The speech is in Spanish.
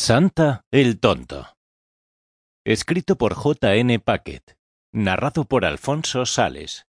Santa el tonto. Escrito por J. N. Paquet. Narrado por Alfonso Sales.